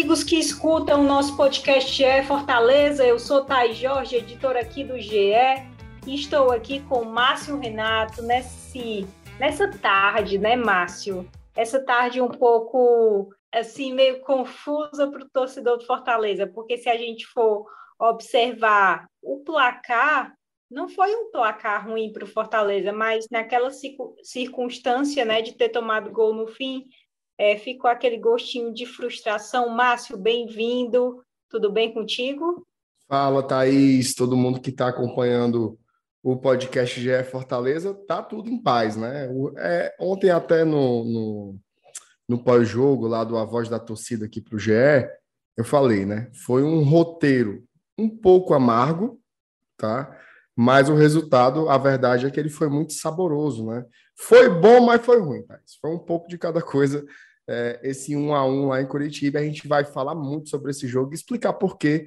amigos que escutam o nosso podcast GE Fortaleza. Eu sou Thay Jorge, editora aqui do GE, e estou aqui com Márcio Renato nesse, nessa tarde, né, Márcio? Essa tarde um pouco assim meio confusa para o torcedor do Fortaleza, porque se a gente for observar o placar, não foi um placar ruim para o Fortaleza, mas naquela circunstância, né, de ter tomado gol no fim, é, ficou aquele gostinho de frustração. Márcio, bem-vindo. Tudo bem contigo? Fala, Thaís, todo mundo que está acompanhando o podcast GE Fortaleza, tá tudo em paz, né? É, ontem até no, no, no pós-jogo lá do A Voz da Torcida aqui para o GE, eu falei, né? Foi um roteiro um pouco amargo, tá? Mas o resultado, a verdade é que ele foi muito saboroso, né? Foi bom, mas foi ruim, Thais. Foi um pouco de cada coisa. É, esse um a um lá em Curitiba, a gente vai falar muito sobre esse jogo e explicar por que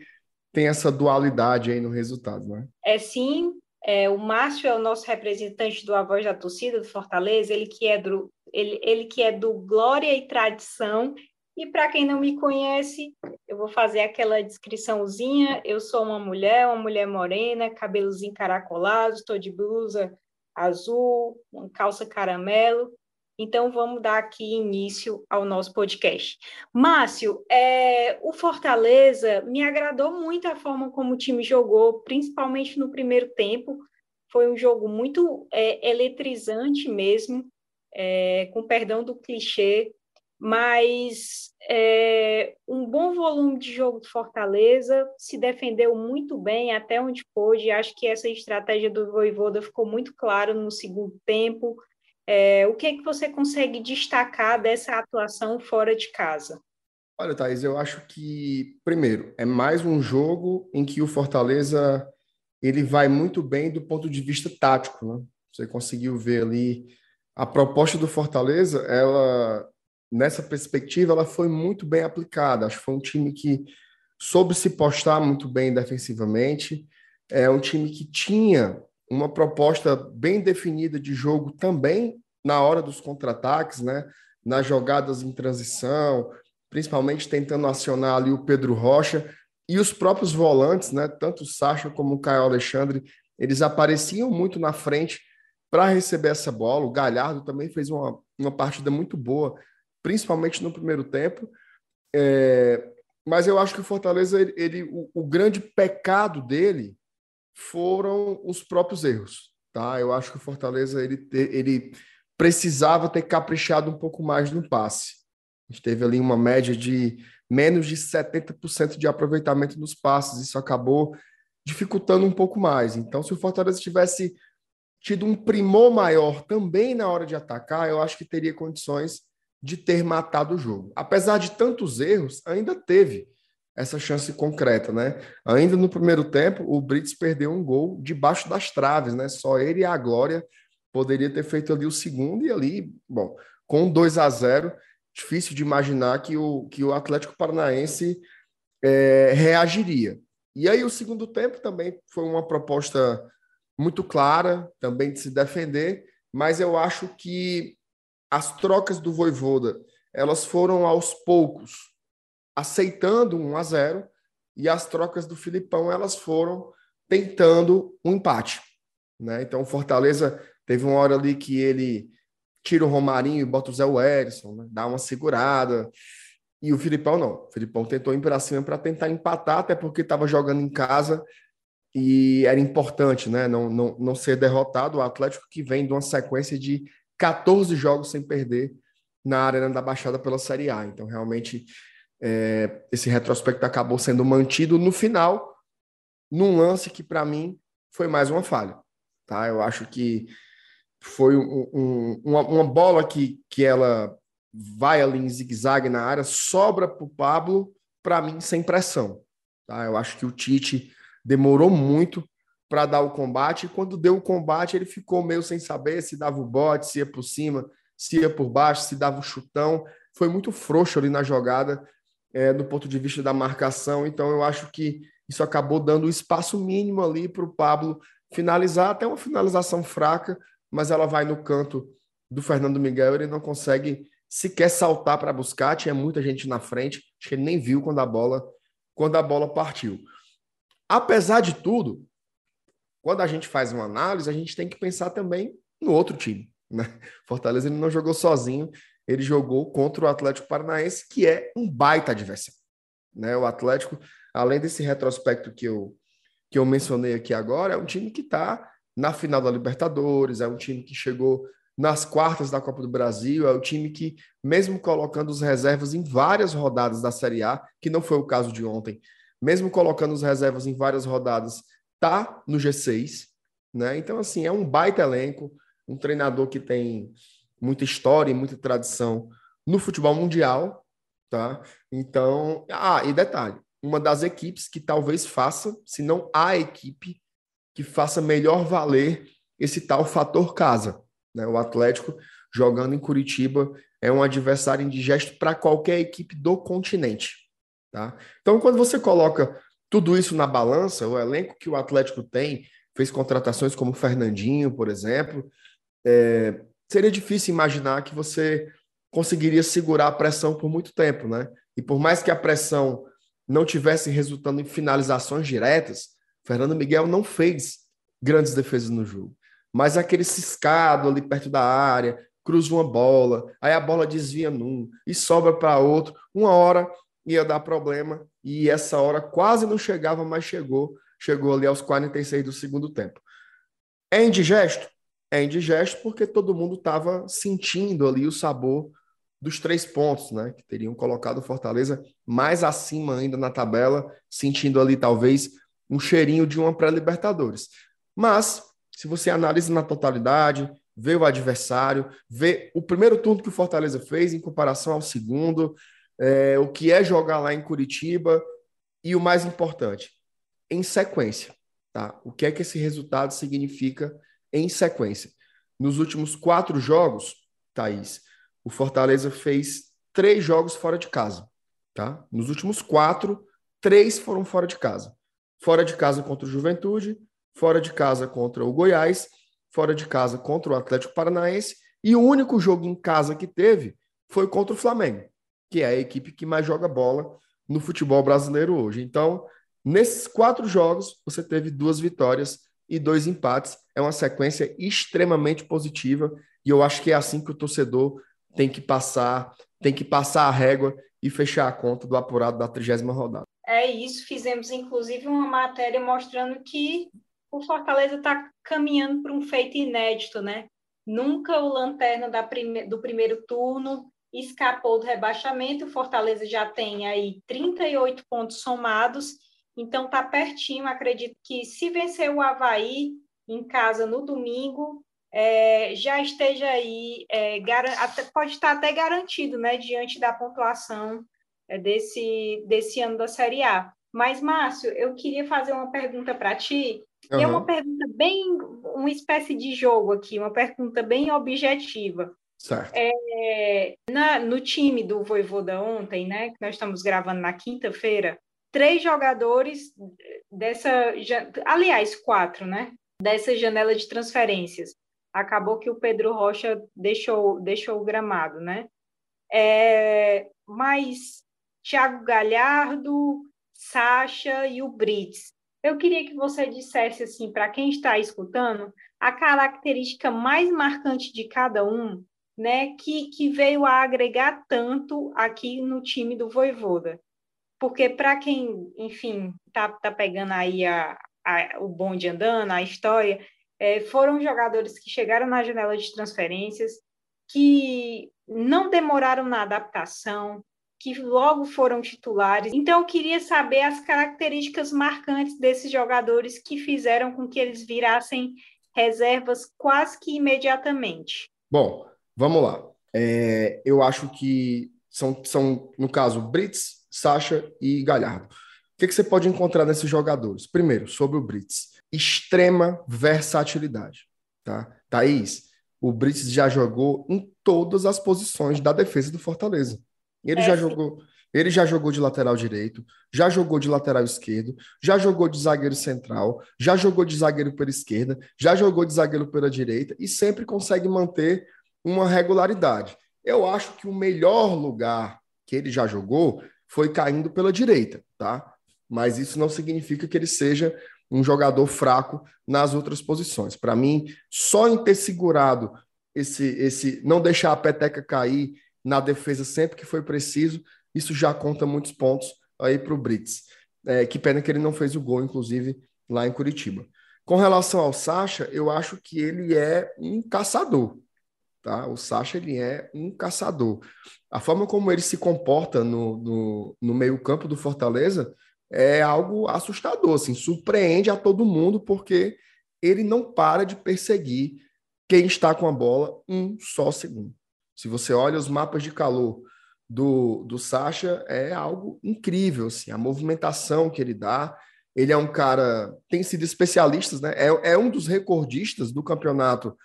tem essa dualidade aí no resultado, né? É sim, é, o Márcio é o nosso representante do A Voz da Torcida do Fortaleza, ele que é do, ele, ele que é do Glória e Tradição. E para quem não me conhece, eu vou fazer aquela descriçãozinha. Eu sou uma mulher, uma mulher morena, cabelos encaracolados, estou de blusa azul, uma calça caramelo. Então, vamos dar aqui início ao nosso podcast. Márcio, é, o Fortaleza me agradou muito a forma como o time jogou, principalmente no primeiro tempo. Foi um jogo muito é, eletrizante mesmo, é, com perdão do clichê, mas é, um bom volume de jogo do Fortaleza, se defendeu muito bem até onde pôde. Acho que essa estratégia do Voivoda ficou muito claro no segundo tempo é, o que é que você consegue destacar dessa atuação fora de casa? Olha, Thaís, eu acho que, primeiro, é mais um jogo em que o Fortaleza ele vai muito bem do ponto de vista tático. Né? Você conseguiu ver ali a proposta do Fortaleza, ela nessa perspectiva, ela foi muito bem aplicada. Acho que foi um time que soube se postar muito bem defensivamente. É um time que tinha uma proposta bem definida de jogo também na hora dos contra-ataques, né? nas jogadas em transição, principalmente tentando acionar ali o Pedro Rocha e os próprios volantes, né? tanto o Sacha como o Caio Alexandre, eles apareciam muito na frente para receber essa bola. O Galhardo também fez uma, uma partida muito boa, principalmente no primeiro tempo. É, mas eu acho que o Fortaleza, ele, ele o, o, grande pecado dele foram os próprios erros, tá? Eu acho que o Fortaleza ele, ele precisava ter caprichado um pouco mais no passe. A gente teve ali uma média de menos de 70% de aproveitamento nos passes, isso acabou dificultando um pouco mais. Então, se o Fortaleza tivesse tido um primor maior também na hora de atacar, eu acho que teria condições de ter matado o jogo. Apesar de tantos erros, ainda teve essa chance concreta, né? Ainda no primeiro tempo, o Brits perdeu um gol debaixo das traves, né? Só ele e a Glória poderia ter feito ali o segundo e ali, bom, com 2 a 0, difícil de imaginar que o, que o Atlético Paranaense é, reagiria. E aí o segundo tempo também foi uma proposta muito clara, também de se defender, mas eu acho que as trocas do Voivoda, elas foram aos poucos aceitando um a 0 e as trocas do Filipão elas foram tentando um empate, né? Então o Fortaleza teve uma hora ali que ele tira o Romarinho e bota o Zé Wellison, né? dá uma segurada. E o Filipão não. O Filipão tentou ir para cima para tentar empatar, até porque estava jogando em casa e era importante, né? Não, não, não ser derrotado. O Atlético que vem de uma sequência de 14 jogos sem perder na Arena da Baixada pela Série A. Então, realmente, é, esse retrospecto acabou sendo mantido no final, num lance que, para mim, foi mais uma falha. Tá? Eu acho que foi um, um, uma, uma, bola que, que ela vai ali em zigue-zague na área, sobra para o Pablo, para mim, sem pressão. Tá? Eu acho que o Tite demorou muito para dar o combate, e quando deu o combate, ele ficou meio sem saber se dava o bote, se ia por cima, se ia por baixo, se dava o chutão. Foi muito frouxo ali na jogada é, do ponto de vista da marcação. Então, eu acho que isso acabou dando o espaço mínimo ali para o Pablo finalizar, até uma finalização fraca, mas ela vai no canto do Fernando Miguel, ele não consegue se quer saltar para buscar, tinha muita gente na frente, acho que ele nem viu quando a bola quando a bola partiu. Apesar de tudo, quando a gente faz uma análise, a gente tem que pensar também no outro time. Né? Fortaleza ele não jogou sozinho, ele jogou contra o Atlético Paranaense, que é um baita adversário. Né? O Atlético, além desse retrospecto que eu, que eu mencionei aqui agora, é um time que está na final da Libertadores, é um time que chegou nas quartas da Copa do Brasil, é o time que, mesmo colocando os reservas em várias rodadas da Série A, que não foi o caso de ontem, mesmo colocando os reservas em várias rodadas, tá no G6, né? Então, assim, é um baita elenco, um treinador que tem muita história e muita tradição no futebol mundial, tá? Então, ah, e detalhe, uma das equipes que talvez faça, se não a equipe que faça melhor valer esse tal fator casa, né? O Atlético jogando em Curitiba é um adversário indigesto para qualquer equipe do continente. Tá? Então, quando você coloca tudo isso na balança, o elenco que o Atlético tem, fez contratações como Fernandinho, por exemplo, é, seria difícil imaginar que você conseguiria segurar a pressão por muito tempo, né? E por mais que a pressão não tivesse resultando em finalizações diretas, Fernando Miguel não fez grandes defesas no jogo mas aquele ciscado ali perto da área, cruza uma bola, aí a bola desvia num e sobra para outro, uma hora ia dar problema e essa hora quase não chegava, mas chegou, chegou ali aos 46 do segundo tempo. É indigesto? É indigesto porque todo mundo estava sentindo ali o sabor dos três pontos, né? Que teriam colocado o Fortaleza mais acima ainda na tabela, sentindo ali talvez um cheirinho de uma pré-Libertadores. Mas se você analisa na totalidade, vê o adversário, vê o primeiro turno que o Fortaleza fez em comparação ao segundo, é, o que é jogar lá em Curitiba e o mais importante, em sequência. Tá? O que é que esse resultado significa em sequência? Nos últimos quatro jogos, Thaís, o Fortaleza fez três jogos fora de casa. Tá? Nos últimos quatro, três foram fora de casa. Fora de casa contra o Juventude, fora de casa contra o Goiás, fora de casa contra o Atlético Paranaense, e o único jogo em casa que teve foi contra o Flamengo, que é a equipe que mais joga bola no futebol brasileiro hoje. Então, nesses quatro jogos, você teve duas vitórias e dois empates. É uma sequência extremamente positiva, e eu acho que é assim que o torcedor tem que passar, tem que passar a régua e fechar a conta do apurado da trigésima rodada. É isso, fizemos inclusive uma matéria mostrando que o Fortaleza está caminhando para um feito inédito, né? Nunca o Lanterna prime... do primeiro turno escapou do rebaixamento. O Fortaleza já tem aí 38 pontos somados, então está pertinho. Acredito que se vencer o Havaí em casa no domingo, é, já esteja aí, é, pode estar até garantido, né, diante da pontuação é, desse, desse ano da Série A. Mas, Márcio, eu queria fazer uma pergunta para ti, Uhum. É uma pergunta bem, uma espécie de jogo aqui, uma pergunta bem objetiva. Certo. É, na, no time do Voivoda ontem, né, que nós estamos gravando na quinta-feira, três jogadores dessa, aliás, quatro, né, dessa janela de transferências. Acabou que o Pedro Rocha deixou, deixou o gramado, né? É, mas Thiago Galhardo, Sacha e o Brits eu queria que você dissesse assim para quem está escutando a característica mais marcante de cada um, né, que, que veio a agregar tanto aqui no time do Voivoda. Porque para quem, enfim, tá, tá pegando aí a, a, o bonde andando, a história, é, foram jogadores que chegaram na janela de transferências, que não demoraram na adaptação, que logo foram titulares. Então, eu queria saber as características marcantes desses jogadores que fizeram com que eles virassem reservas quase que imediatamente. Bom, vamos lá. É, eu acho que são, são, no caso, Brits, Sacha e Galhardo. O que, que você pode encontrar nesses jogadores? Primeiro, sobre o Brits, extrema versatilidade. Tá? Thaís, o Brits já jogou em todas as posições da defesa do Fortaleza. Ele é, já sim. jogou, ele já jogou de lateral direito, já jogou de lateral esquerdo, já jogou de zagueiro central, já jogou de zagueiro pela esquerda, já jogou de zagueiro pela direita e sempre consegue manter uma regularidade. Eu acho que o melhor lugar que ele já jogou foi caindo pela direita, tá? Mas isso não significa que ele seja um jogador fraco nas outras posições. Para mim, só em ter segurado esse, esse, não deixar a peteca cair na defesa sempre que foi preciso, isso já conta muitos pontos aí para o Brits. É, que pena que ele não fez o gol, inclusive, lá em Curitiba. Com relação ao Sacha, eu acho que ele é um caçador. Tá? O Sacha ele é um caçador. A forma como ele se comporta no, no, no meio-campo do Fortaleza é algo assustador, assim, surpreende a todo mundo, porque ele não para de perseguir quem está com a bola um só segundo. Se você olha os mapas de calor do, do Sacha, é algo incrível, assim, a movimentação que ele dá. Ele é um cara, tem sido especialista, né? É, é um dos recordistas do campeonato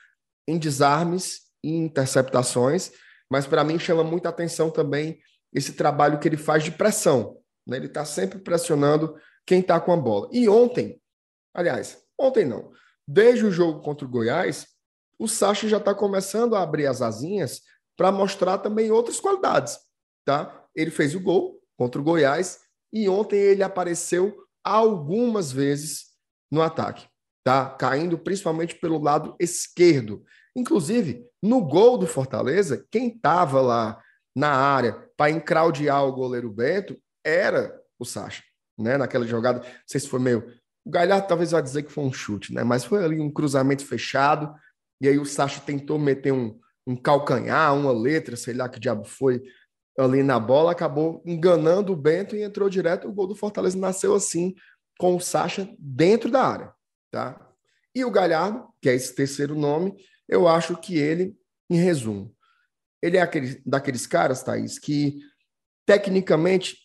em desarmes interceptações, mas para mim chama muita atenção também esse trabalho que ele faz de pressão. Né? Ele está sempre pressionando quem está com a bola. E ontem, aliás, ontem não, desde o jogo contra o Goiás, o Sacha já está começando a abrir as asinhas para mostrar também outras qualidades. Tá? Ele fez o gol contra o Goiás e ontem ele apareceu algumas vezes no ataque, tá? Caindo principalmente pelo lado esquerdo. Inclusive, no gol do Fortaleza, quem estava lá na área para encraudear o goleiro Bento era o Sacha, né? Naquela jogada, não sei se foi meio. O Galhardo talvez vá dizer que foi um chute, né? Mas foi ali um cruzamento fechado, e aí o Sacha tentou meter um, um calcanhar, uma letra, sei lá que diabo foi, ali na bola, acabou enganando o Bento e entrou direto. O gol do Fortaleza nasceu assim, com o Sacha dentro da área, tá? E o Galhardo, que é esse terceiro nome, eu acho que ele, em resumo, ele é aquele, daqueles caras, Thaís, que tecnicamente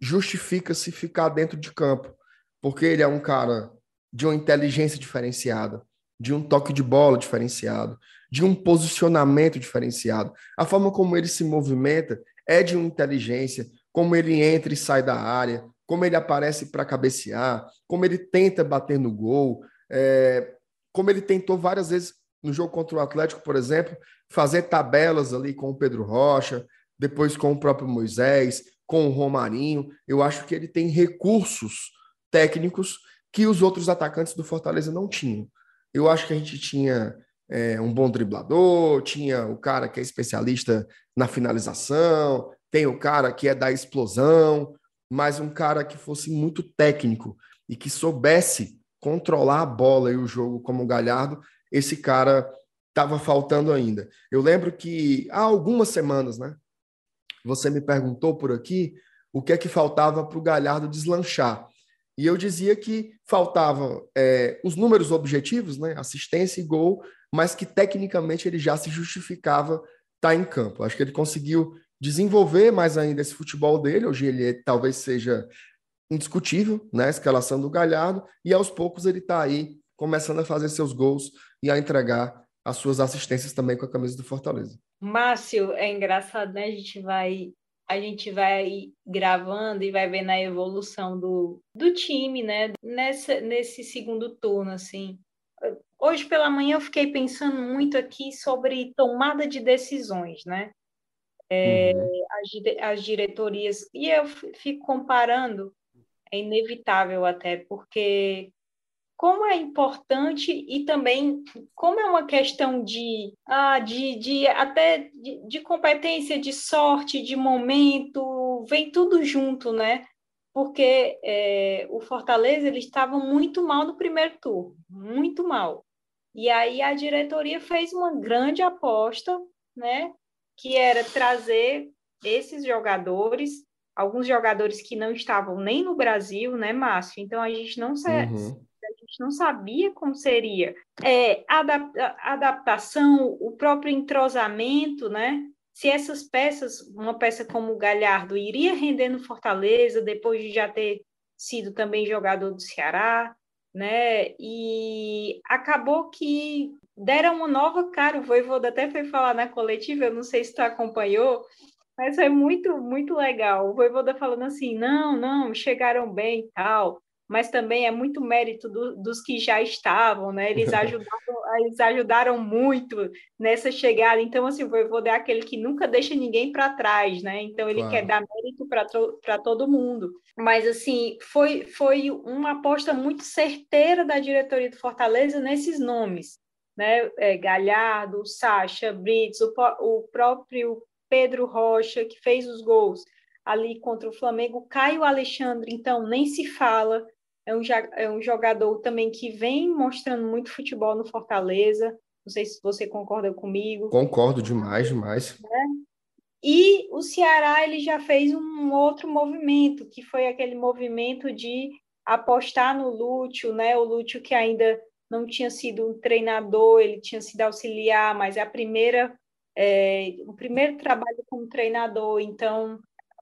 justifica-se ficar dentro de campo, porque ele é um cara de uma inteligência diferenciada, de um toque de bola diferenciado, de um posicionamento diferenciado. A forma como ele se movimenta é de uma inteligência, como ele entra e sai da área, como ele aparece para cabecear, como ele tenta bater no gol, é, como ele tentou várias vezes no jogo contra o Atlético, por exemplo, fazer tabelas ali com o Pedro Rocha, depois com o próprio Moisés, com o Romarinho. Eu acho que ele tem recursos técnicos que os outros atacantes do Fortaleza não tinham. Eu acho que a gente tinha é, um bom driblador, tinha o cara que é especialista na finalização, tem o cara que é da explosão, mas um cara que fosse muito técnico e que soubesse controlar a bola e o jogo como o Galhardo, esse cara estava faltando ainda. Eu lembro que há algumas semanas, né? Você me perguntou por aqui o que é que faltava para o Galhardo deslanchar. E eu dizia que faltavam é, os números objetivos, né, assistência e gol, mas que tecnicamente ele já se justificava estar tá em campo. Acho que ele conseguiu desenvolver mais ainda esse futebol dele. Hoje ele é, talvez seja indiscutível, né, a escalação do Galhardo, e aos poucos ele está aí começando a fazer seus gols e a entregar as suas assistências também com a camisa do Fortaleza. Márcio, é engraçado, né? A gente vai a gente vai gravando e vai vendo a evolução do, do time, né? Nessa, nesse segundo turno, assim. Hoje pela manhã eu fiquei pensando muito aqui sobre tomada de decisões, né? É, uhum. as, as diretorias. E eu fico comparando, é inevitável até, porque como é importante e também como é uma questão de, ah, de, de até de, de, competência, de sorte, de momento, vem tudo junto, né? Porque é, o Fortaleza ele estava muito mal no primeiro turno, muito mal. E aí a diretoria fez uma grande aposta, né? Que era trazer esses jogadores, alguns jogadores que não estavam nem no Brasil, né, Márcio? Então a gente não. Uhum gente não sabia como seria. É, adapta adaptação, o próprio entrosamento, né? Se essas peças, uma peça como o Galhardo, iria render no Fortaleza, depois de já ter sido também jogador do Ceará, né? E acabou que deram uma nova cara. O Voivoda até foi falar na coletiva, eu não sei se tu acompanhou, mas foi muito, muito legal. O Voivoda falando assim, não, não, chegaram bem e tal mas também é muito mérito do, dos que já estavam, né? Eles ajudaram, eles ajudaram muito nessa chegada. Então, assim, o Voivoda é aquele que nunca deixa ninguém para trás, né? Então, ele claro. quer dar mérito para todo mundo. Mas, assim, foi, foi uma aposta muito certeira da diretoria do Fortaleza nesses nomes, né? É, Galhardo, Sacha, Brits, o, o próprio Pedro Rocha, que fez os gols ali contra o Flamengo, Caio Alexandre, então, nem se fala, é um, é um jogador também que vem mostrando muito futebol no Fortaleza. Não sei se você concorda comigo. Concordo demais, demais. É. E o Ceará ele já fez um outro movimento, que foi aquele movimento de apostar no Lúcio, né? O Lúcio que ainda não tinha sido um treinador, ele tinha sido auxiliar, mas é a primeira, é, o primeiro trabalho como treinador. Então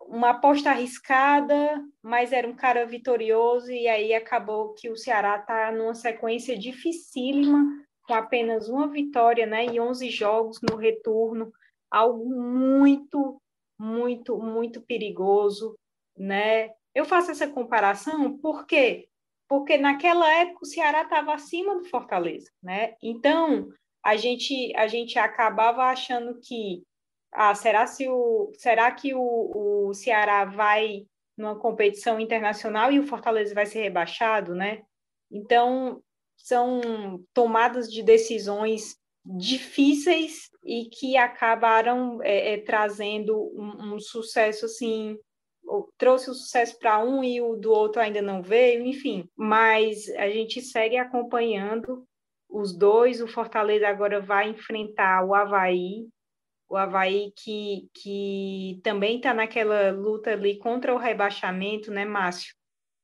uma aposta arriscada, mas era um cara vitorioso, e aí acabou que o Ceará está numa sequência dificílima, com apenas uma vitória né, e 11 jogos no retorno, algo muito, muito, muito perigoso. Né? Eu faço essa comparação por quê? Porque naquela época o Ceará estava acima do Fortaleza. Né? Então, a gente, a gente acabava achando que ah, será, se o, será que o, o Ceará vai numa competição internacional e o Fortaleza vai ser rebaixado, né? Então, são tomadas de decisões difíceis e que acabaram é, é, trazendo um, um, sucesso assim trouxe o sucesso para um e o do outro ainda não veio, enfim, mas a gente segue acompanhando os dois. O Fortaleza agora vai enfrentar o Havaí o Havaí que, que também está naquela luta ali contra o rebaixamento, né, Márcio?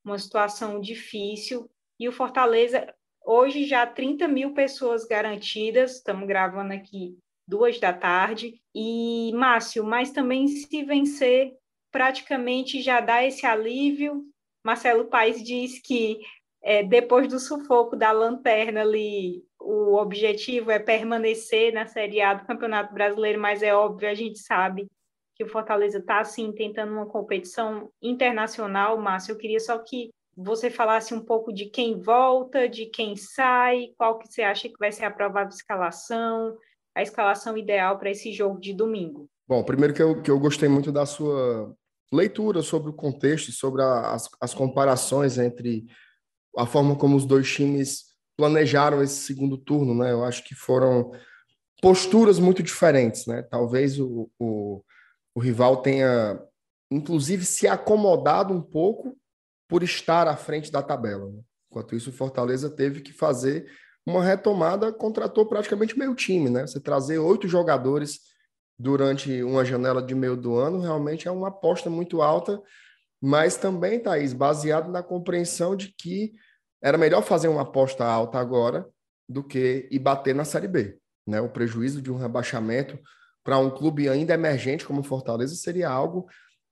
Uma situação difícil. E o Fortaleza, hoje já 30 mil pessoas garantidas, estamos gravando aqui duas da tarde. E, Márcio, mas também se vencer, praticamente já dá esse alívio. Marcelo Paes diz que é, depois do sufoco da lanterna ali o objetivo é permanecer na Série A do Campeonato Brasileiro, mas é óbvio, a gente sabe que o Fortaleza está, assim, tentando uma competição internacional, Márcio. Eu queria só que você falasse um pouco de quem volta, de quem sai, qual que você acha que vai ser a provável escalação, a escalação ideal para esse jogo de domingo. Bom, primeiro que eu, que eu gostei muito da sua leitura sobre o contexto, sobre a, as, as comparações entre a forma como os dois times planejaram esse segundo turno, né? Eu acho que foram posturas muito diferentes, né? Talvez o, o, o rival tenha, inclusive, se acomodado um pouco por estar à frente da tabela. Né? Enquanto isso, o Fortaleza teve que fazer uma retomada, contratou praticamente meio time, né? Você trazer oito jogadores durante uma janela de meio do ano realmente é uma aposta muito alta, mas também, Thaís, baseado na compreensão de que era melhor fazer uma aposta alta agora do que ir bater na Série B. Né? O prejuízo de um rebaixamento para um clube ainda emergente como Fortaleza seria algo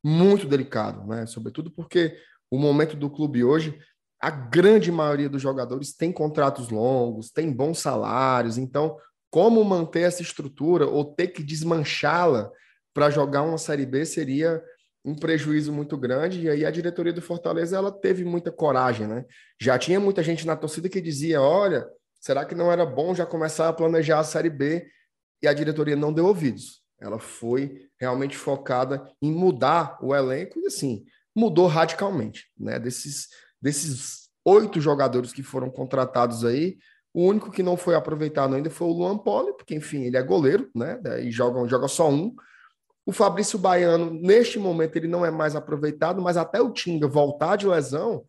muito delicado, né? sobretudo porque o momento do clube hoje, a grande maioria dos jogadores tem contratos longos, tem bons salários, então como manter essa estrutura ou ter que desmanchá-la para jogar uma Série B seria um prejuízo muito grande, e aí a diretoria do Fortaleza ela teve muita coragem, né? Já tinha muita gente na torcida que dizia: olha, será que não era bom já começar a planejar a Série B? E a diretoria não deu ouvidos. Ela foi realmente focada em mudar o elenco e assim, mudou radicalmente, né? Desses, desses oito jogadores que foram contratados aí, o único que não foi aproveitado ainda foi o Luan Poli, porque enfim, ele é goleiro, né? E joga, joga só um. O Fabrício Baiano, neste momento, ele não é mais aproveitado, mas até o Tinga voltar de lesão,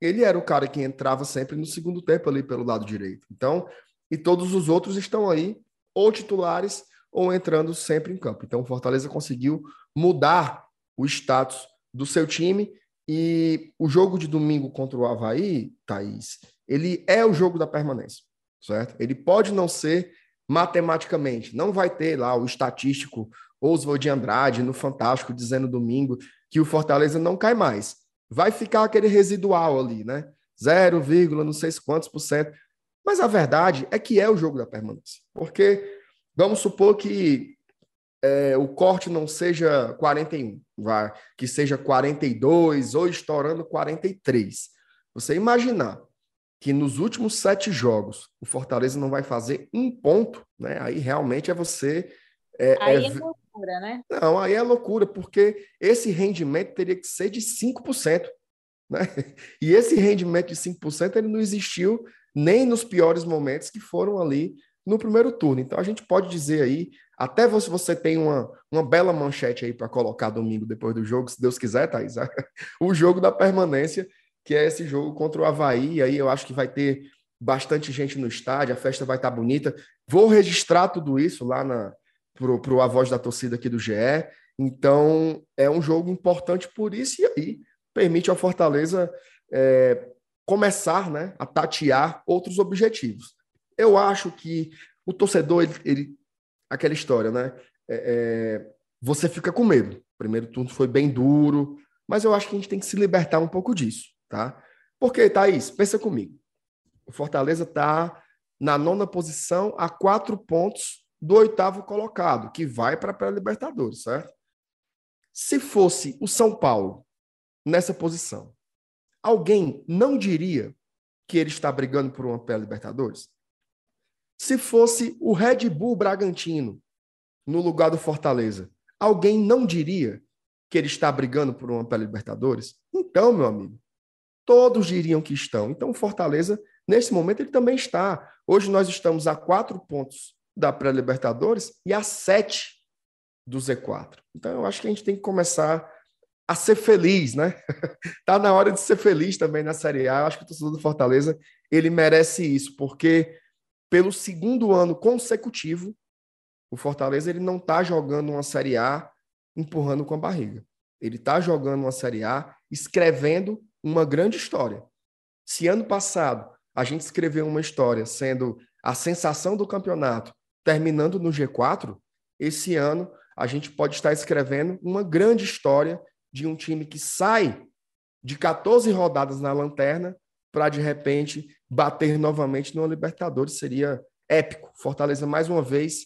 ele era o cara que entrava sempre no segundo tempo ali pelo lado direito. Então, e todos os outros estão aí, ou titulares, ou entrando sempre em campo. Então, o Fortaleza conseguiu mudar o status do seu time. E o jogo de domingo contra o Havaí, Thaís, ele é o jogo da permanência, certo? Ele pode não ser matematicamente, não vai ter lá o estatístico Oswald de Andrade no Fantástico dizendo domingo que o Fortaleza não cai mais. Vai ficar aquele residual ali, né? 0, não sei quantos por cento. Mas a verdade é que é o jogo da permanência. Porque vamos supor que é, o corte não seja 41, vai, que seja 42 ou estourando 43. Você imaginar que nos últimos sete jogos o Fortaleza não vai fazer um ponto, né? Aí realmente é você. É, aí é, é loucura, né? Não, aí é loucura, porque esse rendimento teria que ser de 5%. Né? E esse rendimento de 5% ele não existiu nem nos piores momentos que foram ali no primeiro turno. Então a gente pode dizer aí, até se você tem uma, uma bela manchete aí para colocar domingo depois do jogo, se Deus quiser, Thaís, o jogo da permanência, que é esse jogo contra o Havaí, aí eu acho que vai ter bastante gente no estádio, a festa vai estar tá bonita. Vou registrar tudo isso lá na pro, pro a voz da torcida aqui do GE. Então, é um jogo importante por isso, e aí permite ao Fortaleza é, começar né, a tatear outros objetivos. Eu acho que o torcedor, ele, ele aquela história, né? É, é, você fica com medo. O primeiro turno foi bem duro, mas eu acho que a gente tem que se libertar um pouco disso, tá? Porque, Thaís, pensa comigo. O Fortaleza está na nona posição a quatro pontos do oitavo colocado, que vai para a pré-Libertadores, certo? Se fosse o São Paulo nessa posição, Alguém não diria que ele está brigando por uma pré-Libertadores? Se fosse o Red Bull Bragantino no lugar do Fortaleza, alguém não diria que ele está brigando por uma pré-Libertadores? Então, meu amigo, todos diriam que estão. Então, o Fortaleza, nesse momento, ele também está. Hoje nós estamos a quatro pontos da pré-Libertadores e a sete do Z4. Então, eu acho que a gente tem que começar a ser feliz, né? tá na hora de ser feliz também na Série A. Eu acho que o torcedor do Fortaleza ele merece isso, porque pelo segundo ano consecutivo, o Fortaleza ele não está jogando uma Série A empurrando com a barriga. Ele está jogando uma Série A escrevendo uma grande história. Se ano passado a gente escreveu uma história sendo a sensação do campeonato, terminando no G4, esse ano a gente pode estar escrevendo uma grande história de um time que sai de 14 rodadas na lanterna para, de repente, bater novamente no Libertadores. Seria épico. Fortaleza, mais uma vez,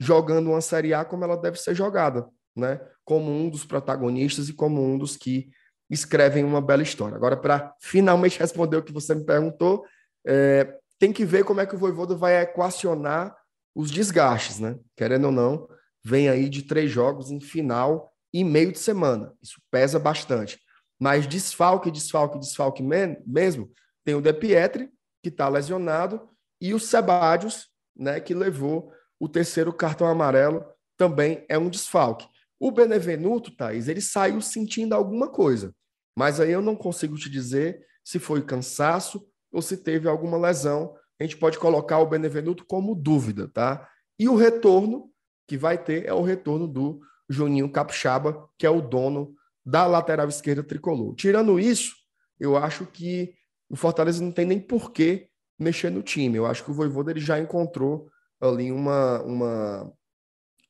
jogando uma Série A como ela deve ser jogada, né? como um dos protagonistas e como um dos que escrevem uma bela história. Agora, para finalmente responder o que você me perguntou, é, tem que ver como é que o Voivoda vai equacionar os desgastes, né? Querendo ou não, vem aí de três jogos em final e meio de semana. Isso pesa bastante. Mas desfalque, desfalque, desfalque mesmo, tem o De Pietri, que está lesionado, e o Sebadios, né, que levou o terceiro cartão amarelo, também é um desfalque. O Benevenuto, Thaís, ele saiu sentindo alguma coisa, mas aí eu não consigo te dizer se foi cansaço ou se teve alguma lesão. A gente pode colocar o Benevenuto como dúvida, tá? E o retorno que vai ter é o retorno do Juninho Capixaba, que é o dono da lateral esquerda tricolor. Tirando isso, eu acho que o Fortaleza não tem nem porquê mexer no time. Eu acho que o Voivoda ele já encontrou ali uma, uma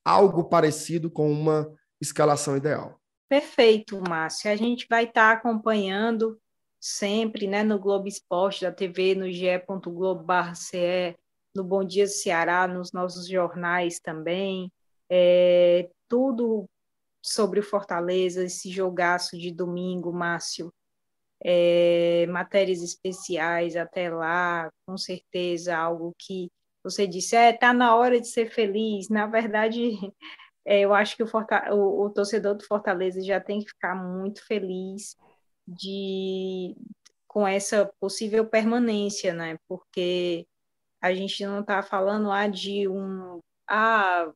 algo parecido com uma escalação ideal. Perfeito, Márcio. A gente vai estar tá acompanhando sempre, né, no Globo Esporte da TV, no ge.globo.ce, no Bom Dia Ceará, nos nossos jornais também. É, tudo sobre o Fortaleza, esse jogaço de domingo, Márcio. É, matérias especiais até lá, com certeza, algo que você disse, é, tá na hora de ser feliz. Na verdade, é, eu acho que o, o, o, torcedor do Fortaleza já tem que ficar muito feliz de com essa possível permanência, né? Porque a gente não está falando lá de um ah,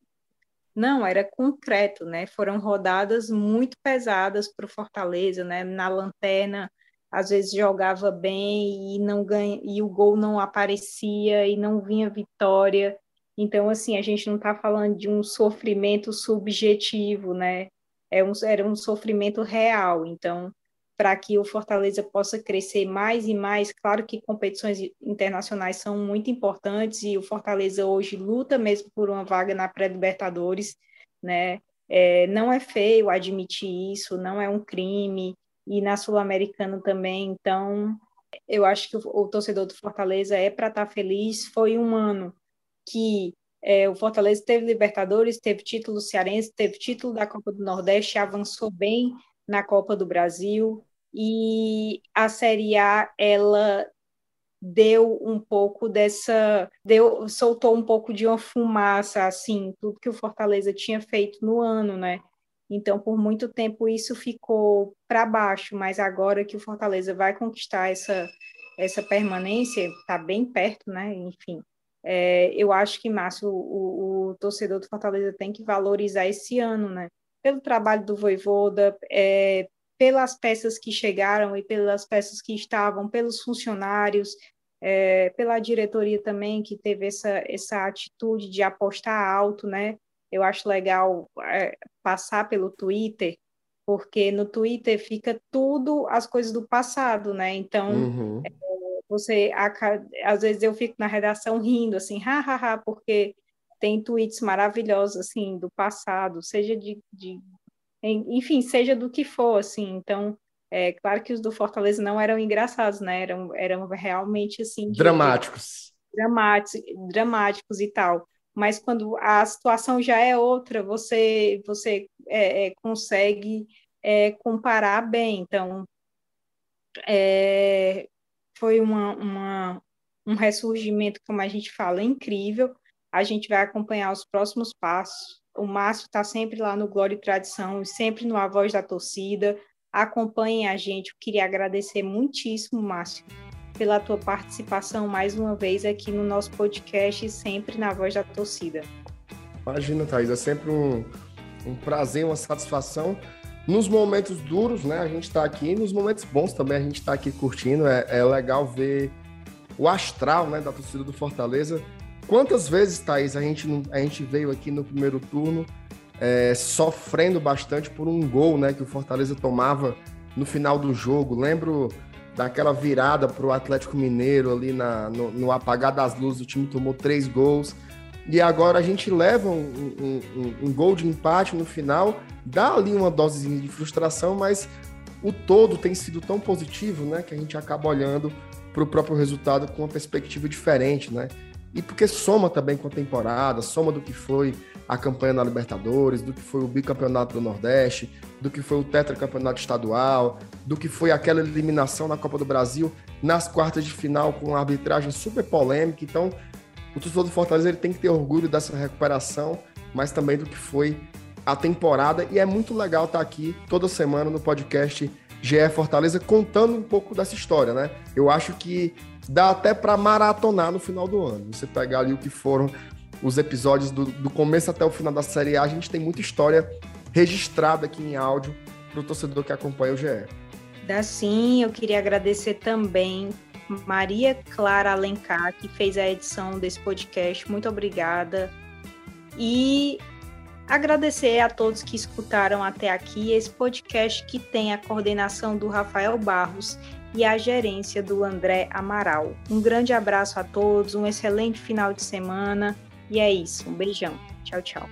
não, era concreto, né? Foram rodadas muito pesadas para o Fortaleza, né? Na lanterna, às vezes jogava bem e não ganha, e o gol não aparecia e não vinha vitória. Então, assim, a gente não está falando de um sofrimento subjetivo, né? É um, era um sofrimento real. Então, para que o Fortaleza possa crescer mais e mais. Claro que competições internacionais são muito importantes e o Fortaleza hoje luta mesmo por uma vaga na pré-Libertadores, né? É, não é feio admitir isso, não é um crime, e na Sul-Americana também. Então, eu acho que o, o torcedor do Fortaleza é para estar feliz. Foi um ano que é, o Fortaleza teve Libertadores, teve título cearense, teve título da Copa do Nordeste, avançou bem na Copa do Brasil, e a Série A ela deu um pouco dessa, deu, soltou um pouco de uma fumaça, assim, tudo que o Fortaleza tinha feito no ano, né? Então, por muito tempo isso ficou para baixo, mas agora que o Fortaleza vai conquistar essa, essa permanência, está bem perto, né? Enfim, é, eu acho que, Márcio, o, o, torcedor do Fortaleza tem que valorizar esse ano, né? Pelo trabalho do Voivoda, é, pelas peças que chegaram e pelas peças que estavam, pelos funcionários, é, pela diretoria também, que teve essa, essa atitude de apostar alto, né? Eu acho legal é, passar pelo Twitter, porque no Twitter fica tudo as coisas do passado, né? Então, uhum. é, você, às vezes eu fico na redação rindo, assim, hahaha, porque tem tweets maravilhosos, assim, do passado, seja de, de enfim, seja do que for, assim. Então, é claro que os do Fortaleza não eram engraçados, né? Eram, eram realmente assim. Dramáticos. dramáticos, dramáticos e tal. Mas quando a situação já é outra, você, você é, é, consegue é, comparar bem. Então, é, foi uma, uma, um ressurgimento, como a gente fala, incrível. A gente vai acompanhar os próximos passos o Márcio está sempre lá no Glória e Tradição, sempre no A Voz da Torcida. Acompanhem a gente. Eu queria agradecer muitíssimo, Márcio, pela tua participação mais uma vez aqui no nosso podcast, sempre na Voz da Torcida. Imagina, Thaís, é sempre um, um prazer, uma satisfação. Nos momentos duros, né, a gente está aqui, nos momentos bons também a gente está aqui curtindo. É, é legal ver o astral né, da torcida do Fortaleza Quantas vezes, Thaís, a gente, a gente veio aqui no primeiro turno é, sofrendo bastante por um gol né, que o Fortaleza tomava no final do jogo. Lembro daquela virada para o Atlético Mineiro ali na, no, no, apagar das luzes, o time tomou três gols. E agora a gente leva um, um, um, um gol de empate no final, dá ali uma dosezinha de frustração, mas o todo tem sido tão positivo né, que a gente acaba olhando para o próprio resultado com uma perspectiva diferente, né? E porque soma também com a temporada, soma do que foi a campanha na Libertadores, do que foi o bicampeonato do Nordeste, do que foi o tetracampeonato estadual, do que foi aquela eliminação na Copa do Brasil nas quartas de final com uma arbitragem super polêmica. Então, o torcedor do Fortaleza ele tem que ter orgulho dessa recuperação, mas também do que foi a temporada. E é muito legal estar aqui toda semana no podcast GE Fortaleza contando um pouco dessa história, né? Eu acho que dá até para maratonar no final do ano. Você pegar ali o que foram os episódios do, do começo até o final da Série A, a gente tem muita história registrada aqui em áudio para o torcedor que acompanha o GE. Dá sim, eu queria agradecer também Maria Clara Alencar, que fez a edição desse podcast. Muito obrigada. E agradecer a todos que escutaram até aqui esse podcast que tem a coordenação do Rafael Barros e a gerência do André Amaral. Um grande abraço a todos, um excelente final de semana e é isso. Um beijão. Tchau, tchau.